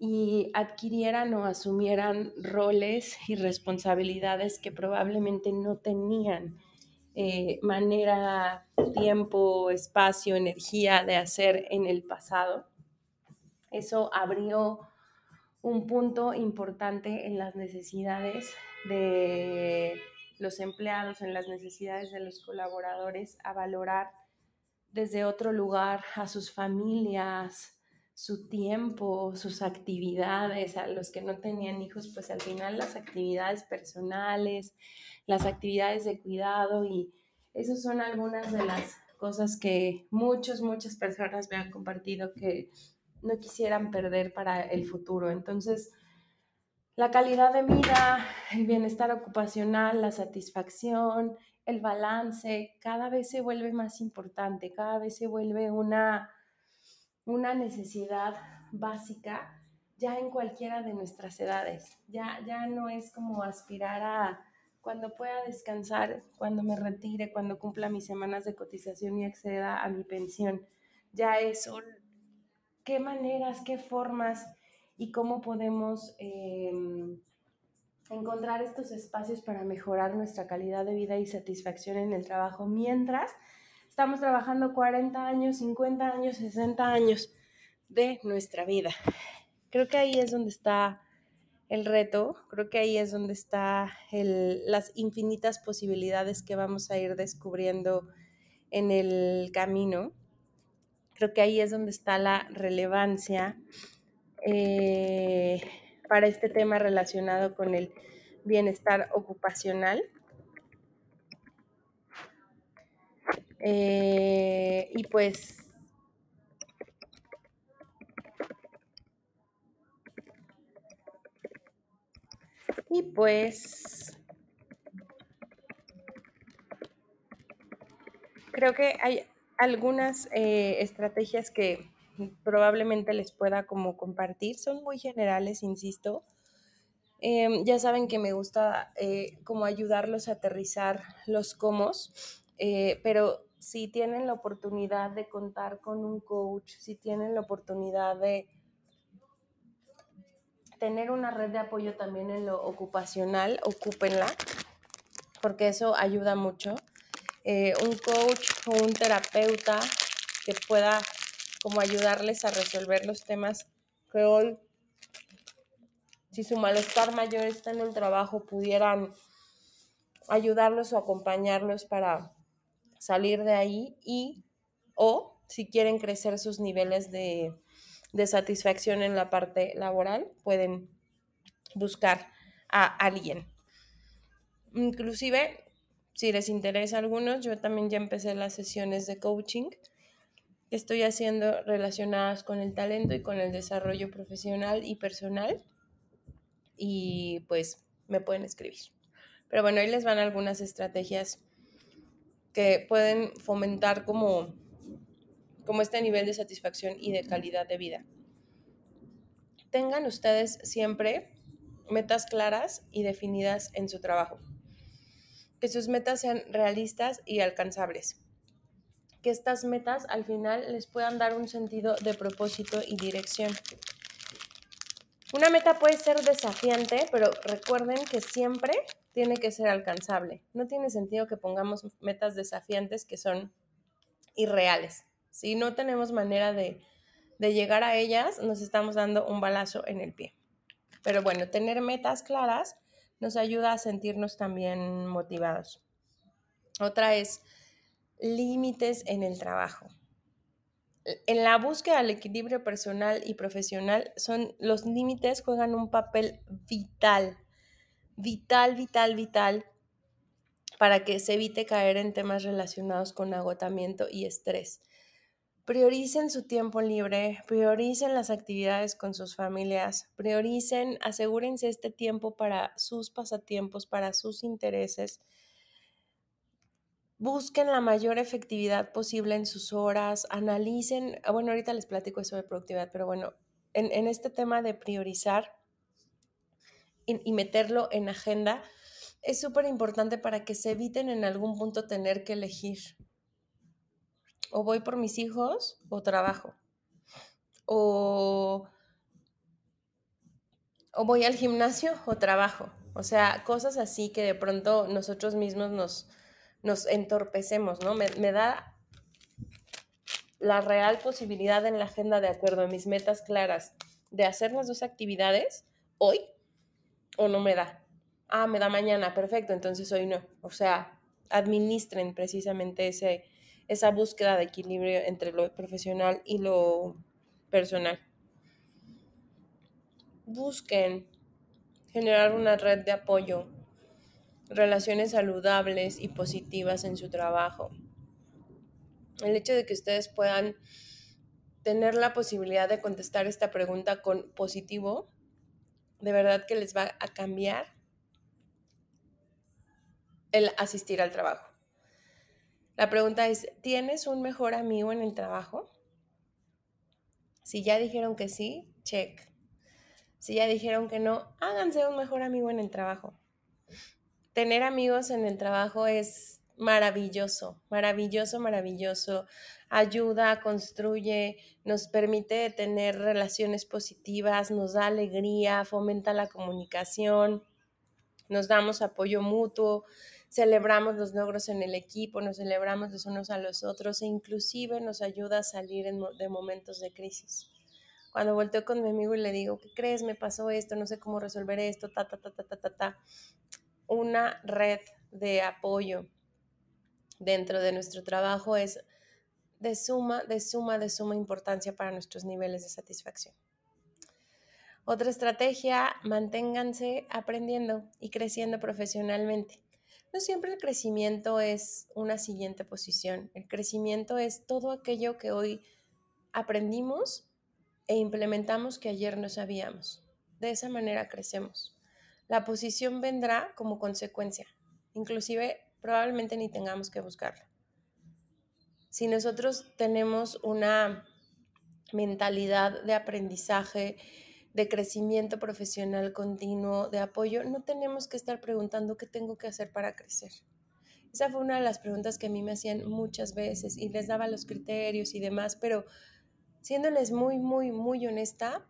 y adquirieran o asumieran roles y responsabilidades que probablemente no tenían eh, manera, tiempo, espacio, energía de hacer en el pasado. Eso abrió un punto importante en las necesidades de los empleados, en las necesidades de los colaboradores, a valorar desde otro lugar a sus familias, su tiempo, sus actividades, a los que no tenían hijos, pues al final las actividades personales, las actividades de cuidado y esas son algunas de las cosas que muchas, muchas personas me han compartido que no quisieran perder para el futuro. Entonces, la calidad de vida, el bienestar ocupacional, la satisfacción, el balance, cada vez se vuelve más importante, cada vez se vuelve una, una necesidad básica ya en cualquiera de nuestras edades. Ya, ya no es como aspirar a cuando pueda descansar, cuando me retire, cuando cumpla mis semanas de cotización y acceda a mi pensión. Ya es un qué maneras, qué formas y cómo podemos em, encontrar estos espacios para mejorar nuestra calidad de vida y satisfacción en el trabajo mientras estamos trabajando 40 años, 50 años, 60 años de nuestra vida. Creo que ahí es donde está el reto, creo que ahí es donde están las infinitas posibilidades que vamos a ir descubriendo en el camino Creo que ahí es donde está la relevancia eh, para este tema relacionado con el bienestar ocupacional. Eh, y pues y pues creo que hay algunas eh, estrategias que probablemente les pueda como compartir. Son muy generales, insisto. Em, ya saben que me gusta eh, como ayudarlos a aterrizar los cómo, eh, pero si tienen la oportunidad de contar con un coach, si tienen la oportunidad de tener una red de apoyo también en lo ocupacional, ocúpenla, porque eso ayuda mucho. Eh, un coach o un terapeuta que pueda como ayudarles a resolver los temas que hoy, si su malestar mayor está en el trabajo, pudieran ayudarlos o acompañarlos para salir de ahí y o si quieren crecer sus niveles de, de satisfacción en la parte laboral, pueden buscar a alguien. Inclusive si les interesa a algunos, yo también ya empecé las sesiones de coaching que estoy haciendo relacionadas con el talento y con el desarrollo profesional y personal. Y pues me pueden escribir. Pero bueno, ahí les van algunas estrategias que pueden fomentar como, como este nivel de satisfacción y de calidad de vida. Tengan ustedes siempre metas claras y definidas en su trabajo que sus metas sean realistas y alcanzables. Que estas metas al final les puedan dar un sentido de propósito y dirección. Una meta puede ser desafiante, pero recuerden que siempre tiene que ser alcanzable. No tiene sentido que pongamos metas desafiantes que son irreales. Si no tenemos manera de, de llegar a ellas, nos estamos dando un balazo en el pie. Pero bueno, tener metas claras nos ayuda a sentirnos también motivados. Otra es límites en el trabajo. En la búsqueda del equilibrio personal y profesional, son, los límites juegan un papel vital, vital, vital, vital, para que se evite caer en temas relacionados con agotamiento y estrés. Prioricen su tiempo libre, prioricen las actividades con sus familias, prioricen, asegúrense este tiempo para sus pasatiempos, para sus intereses. Busquen la mayor efectividad posible en sus horas, analicen, ah, bueno, ahorita les platico eso de productividad, pero bueno, en, este tema de priorizar y, meterlo en agenda, es súper importante para que se eviten en algún punto tener que elegir o voy por mis hijos o trabajo. O, o voy al gimnasio o trabajo. O sea, cosas así que de pronto nosotros mismos nos, nos entorpecemos, ¿no? Me, me da la real posibilidad en la agenda de acuerdo a mis metas claras de hacer las dos actividades hoy o no me da. Ah, me da mañana, perfecto, entonces hoy no. O sea, administren precisamente ese, esa búsqueda de equilibrio entre lo profesional y lo personal. Busquen generar una red de apoyo, relaciones saludables y positivas en su trabajo. El hecho de que ustedes puedan tener la posibilidad de contestar esta pregunta con positivo, de verdad que les va a cambiar el asistir al trabajo. La pregunta es, ¿tienes un mejor amigo en el trabajo? Si ya dijeron que sí, check. Si ya dijeron que no, háganse un mejor amigo en el trabajo. Tener amigos en el trabajo es maravilloso, maravilloso, maravilloso. Ayuda, construye, nos permite tener relaciones positivas, nos da alegría, fomenta la comunicación, nos damos apoyo mutuo, celebramos los logros en el equipo, nos celebramos los unos a los otros e inclusive nos ayuda a salir de momentos de crisis. Cuando volteo con mi amigo y le digo, ¿qué crees? Me pasó esto, no sé cómo resolver esto, ta, ta, ta, ta, ta, ta, ta. Una red de apoyo dentro de nuestro trabajo es de suma, de suma, de suma importancia para nuestros niveles de satisfacción. Otra estrategia, manténganse aprendiendo y creciendo profesionalmente. No siempre el crecimiento es una siguiente posición. El crecimiento es todo aquello que hoy aprendimos e implementamos que ayer no sabíamos. De esa manera crecemos. La posición vendrá como consecuencia. Inclusive probablemente ni tengamos que buscarla. Si nosotros tenemos una mentalidad de aprendizaje, de crecimiento profesional continuo, de apoyo, no tenemos que estar preguntando qué tengo que hacer para crecer. Esa fue una de las preguntas que a mí me hacían muchas veces y les daba los criterios y demás, pero siéndoles muy, muy, muy honesta,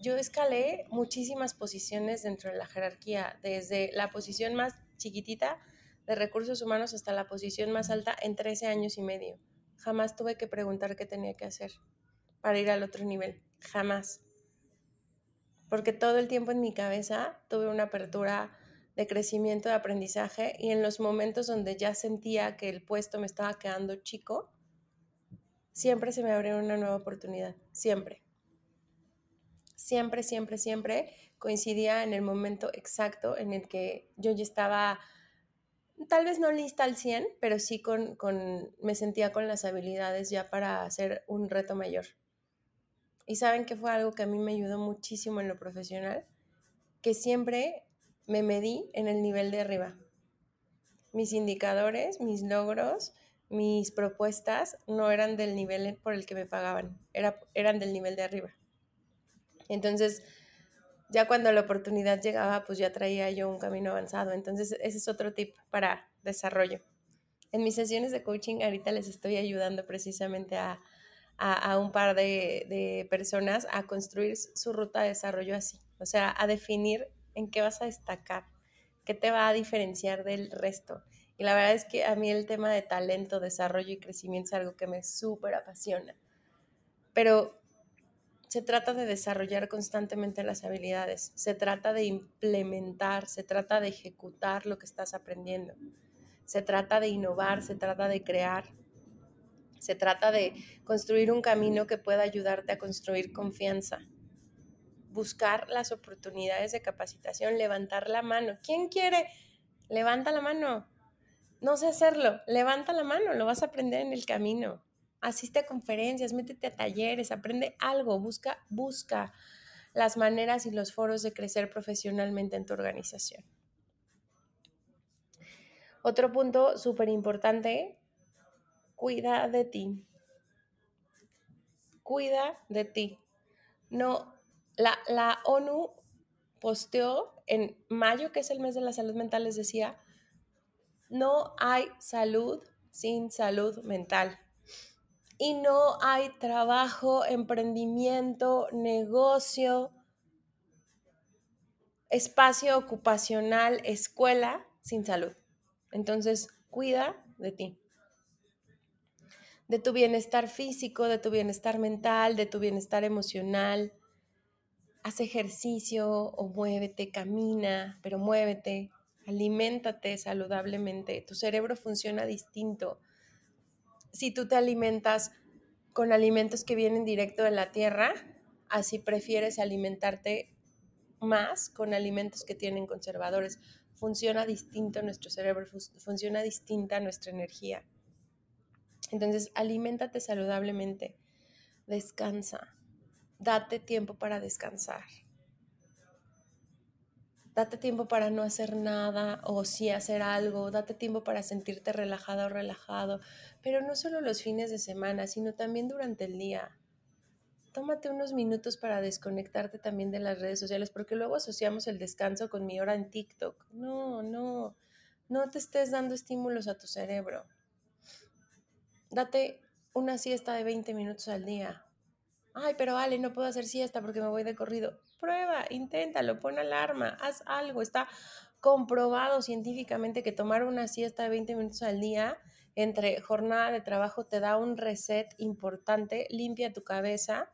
yo escalé muchísimas posiciones dentro de la jerarquía, desde la posición más chiquitita de recursos humanos hasta la posición más alta en 13 años y medio. Jamás tuve que preguntar qué tenía que hacer para ir al otro nivel jamás. Porque todo el tiempo en mi cabeza tuve una apertura de crecimiento, de aprendizaje y en los momentos donde ya sentía que el puesto me estaba quedando chico, siempre se me abrió una nueva oportunidad, siempre. Siempre, siempre, siempre coincidía en el momento exacto en el que yo ya estaba, tal vez no lista al 100, pero sí con, con me sentía con las habilidades ya para hacer un reto mayor. Y saben que fue algo que a mí me ayudó muchísimo en lo profesional, que siempre me medí en el nivel de arriba. Mis indicadores, mis logros, mis propuestas no eran del nivel por el que me pagaban, era, eran del nivel de arriba. Entonces, ya cuando la oportunidad llegaba, pues ya traía yo un camino avanzado. Entonces, ese es otro tip para desarrollo. En mis sesiones de coaching ahorita les estoy ayudando precisamente a, a, un par de, personas a construir su ruta de desarrollo así, o sea, a definir en qué vas a destacar, qué te va a diferenciar del resto. Y la verdad es que a mí el tema de talento, desarrollo y crecimiento es algo que me súper apasiona. Pero se trata de desarrollar constantemente las habilidades, se trata de implementar, se trata de ejecutar lo que estás aprendiendo, se trata de innovar, se trata de crear, se trata de construir un camino que pueda ayudarte a construir confianza, buscar las oportunidades de capacitación, levantar la mano. ¿Quién quiere? Levanta la mano. No sé hacerlo, levanta la mano, lo vas a aprender en el camino. Asiste a conferencias, métete a talleres, aprende algo, busca, busca las maneras y los foros de crecer profesionalmente en tu organización. Otro punto súper importante cuida de ti. Cuida de ti. No, la, la ONU posteó en mayo, que es el mes de la salud mental, les decía, no hay salud sin salud mental. Y no hay trabajo, emprendimiento, negocio, espacio ocupacional, escuela sin salud. Entonces, cuida de ti, de tu bienestar físico, de tu bienestar mental, de tu bienestar emocional. Haz ejercicio o muévete, camina, pero muévete, aliméntate saludablemente. Tu cerebro funciona distinto. Si tú te alimentas con alimentos que vienen directo de la tierra, así prefieres alimentarte más con alimentos que tienen conservadores. Funciona distinto nuestro cerebro, funciona distinta nuestra energía. Entonces, aliméntate saludablemente, descansa, date tiempo para descansar. Date tiempo para no hacer nada o sí hacer algo, date tiempo para sentirte relajada o relajado, pero no solo los fines de semana, sino también durante el día tómate unos minutos para desconectarte también de las redes sociales, porque luego asociamos el descanso con mi hora en TikTok. No, no, no te estés dando estímulos a tu cerebro. Date una siesta de 20 minutos al día. Ay, pero Ale, no puedo hacer siesta porque me voy de corrido. Prueba, inténtalo, pon alarma, haz algo. Está comprobado científicamente que tomar una siesta de 20 minutos al día entre jornada de trabajo te da un reset importante, limpia tu cabeza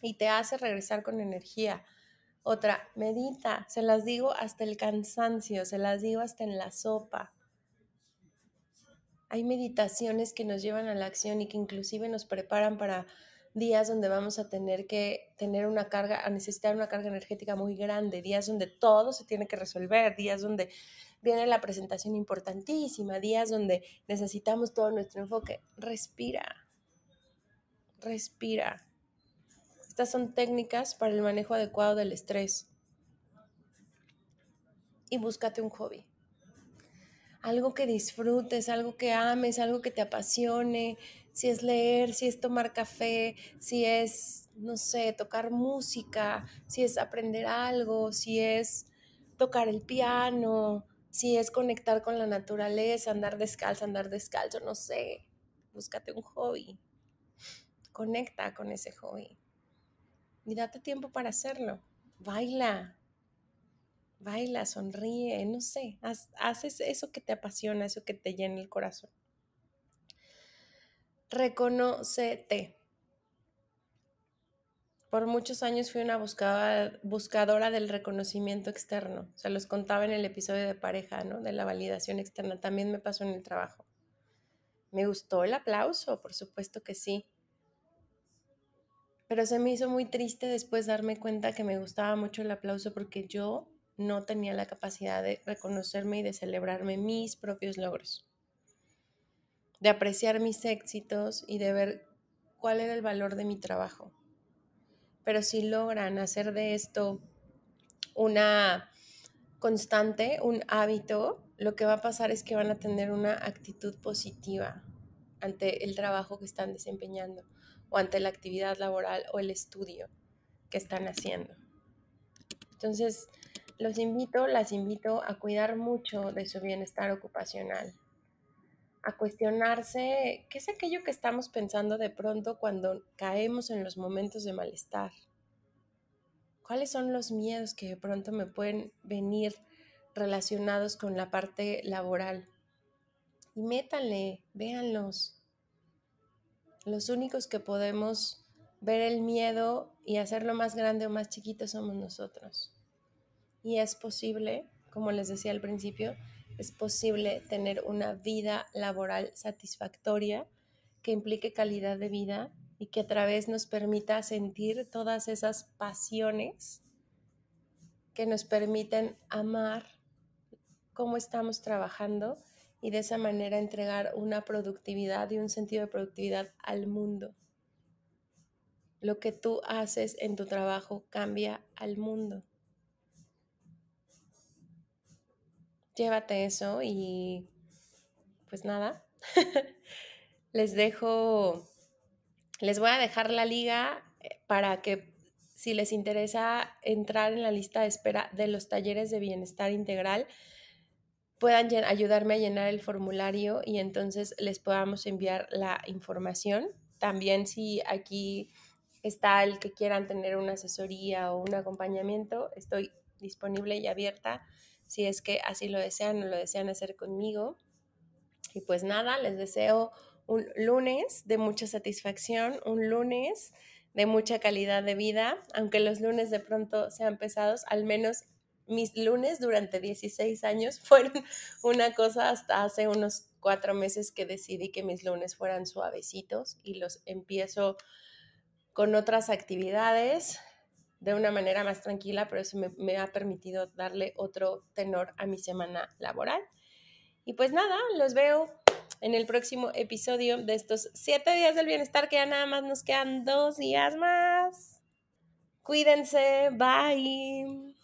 y te hace regresar con energía. Otra, medita, se las digo hasta el cansancio, se las digo hasta en la sopa. Hay meditaciones que nos llevan a la acción y que inclusive nos preparan para días donde vamos a tener que tener una carga, a necesitar una carga energética muy grande, días donde todo se tiene que resolver, días donde viene la presentación importantísima, días donde necesitamos todo nuestro enfoque. Respira, respira. Estas son técnicas para el manejo adecuado del estrés. Y búscate un hobby. Algo que disfrutes, algo que ames, algo que te apasione. Si es leer, si es tomar café, si es, no sé, tocar música, si es aprender algo, si es tocar el piano, si es conectar con la naturaleza, andar descalzo, andar descalzo, no sé. Búscate un hobby. Conecta con ese hobby y date tiempo para hacerlo. Baila, baila, sonríe, no sé, haces eso que te apasiona, eso que te llena el corazón. Reconócete. Por muchos años fui una buscadora del reconocimiento externo. Se los contaba en el episodio de pareja, ¿no? De la validación externa. También me pasó en el trabajo. ¿Me gustó el aplauso? Por supuesto que sí pero se me hizo muy triste después darme cuenta que me gustaba mucho el aplauso porque yo no tenía la capacidad de reconocerme y de celebrarme mis propios logros, de apreciar mis éxitos y de ver cuál era el valor de mi trabajo. Pero si logran hacer de esto una constante, un hábito, lo que va a pasar es que van a tener una actitud positiva ante el trabajo que están desempeñando o ante la actividad laboral o el estudio que están haciendo. Entonces, los invito, las invito a cuidar mucho de su bienestar ocupacional, a cuestionarse qué es aquello que estamos pensando de pronto cuando caemos en los momentos de malestar. ¿Cuáles son los miedos que de pronto me pueden venir relacionados con la parte laboral? Y métanle, véanlos, los únicos que podemos ver el miedo y hacerlo más grande o más chiquito somos nosotros. Y es posible, como les decía al principio, es posible tener una vida laboral satisfactoria que implique calidad de vida y que a través nos permita sentir todas esas pasiones que nos permiten amar cómo estamos trabajando y de esa manera entregar una productividad y un sentido de productividad al mundo. Lo que tú haces en tu trabajo cambia al mundo. Llévate eso y pues nada, les dejo, les voy a dejar la liga eh, para que si les interesa entrar en la lista de espera de los talleres de bienestar integral, puedan ayudarme a llenar el formulario y entonces les podamos enviar la información. También si aquí está el que quieran tener una asesoría o un acompañamiento, estoy disponible y abierta si es que así lo desean o lo desean hacer conmigo. Y pues nada, les deseo un lunes de mucha satisfacción, un lunes de mucha calidad de vida, aunque los lunes de pronto sean pesados, al menos mis lunes durante 16 años fueron una cosa hasta hace unos cuatro meses que decidí que mis lunes fueran suavecitos y los empiezo con otras actividades de una manera más tranquila, pero eso me, ha permitido darle otro tenor a mi semana laboral. Y pues nada, los veo en el próximo episodio de estos siete días del bienestar, que ya nada más nos quedan dos días más. Cuídense, bye.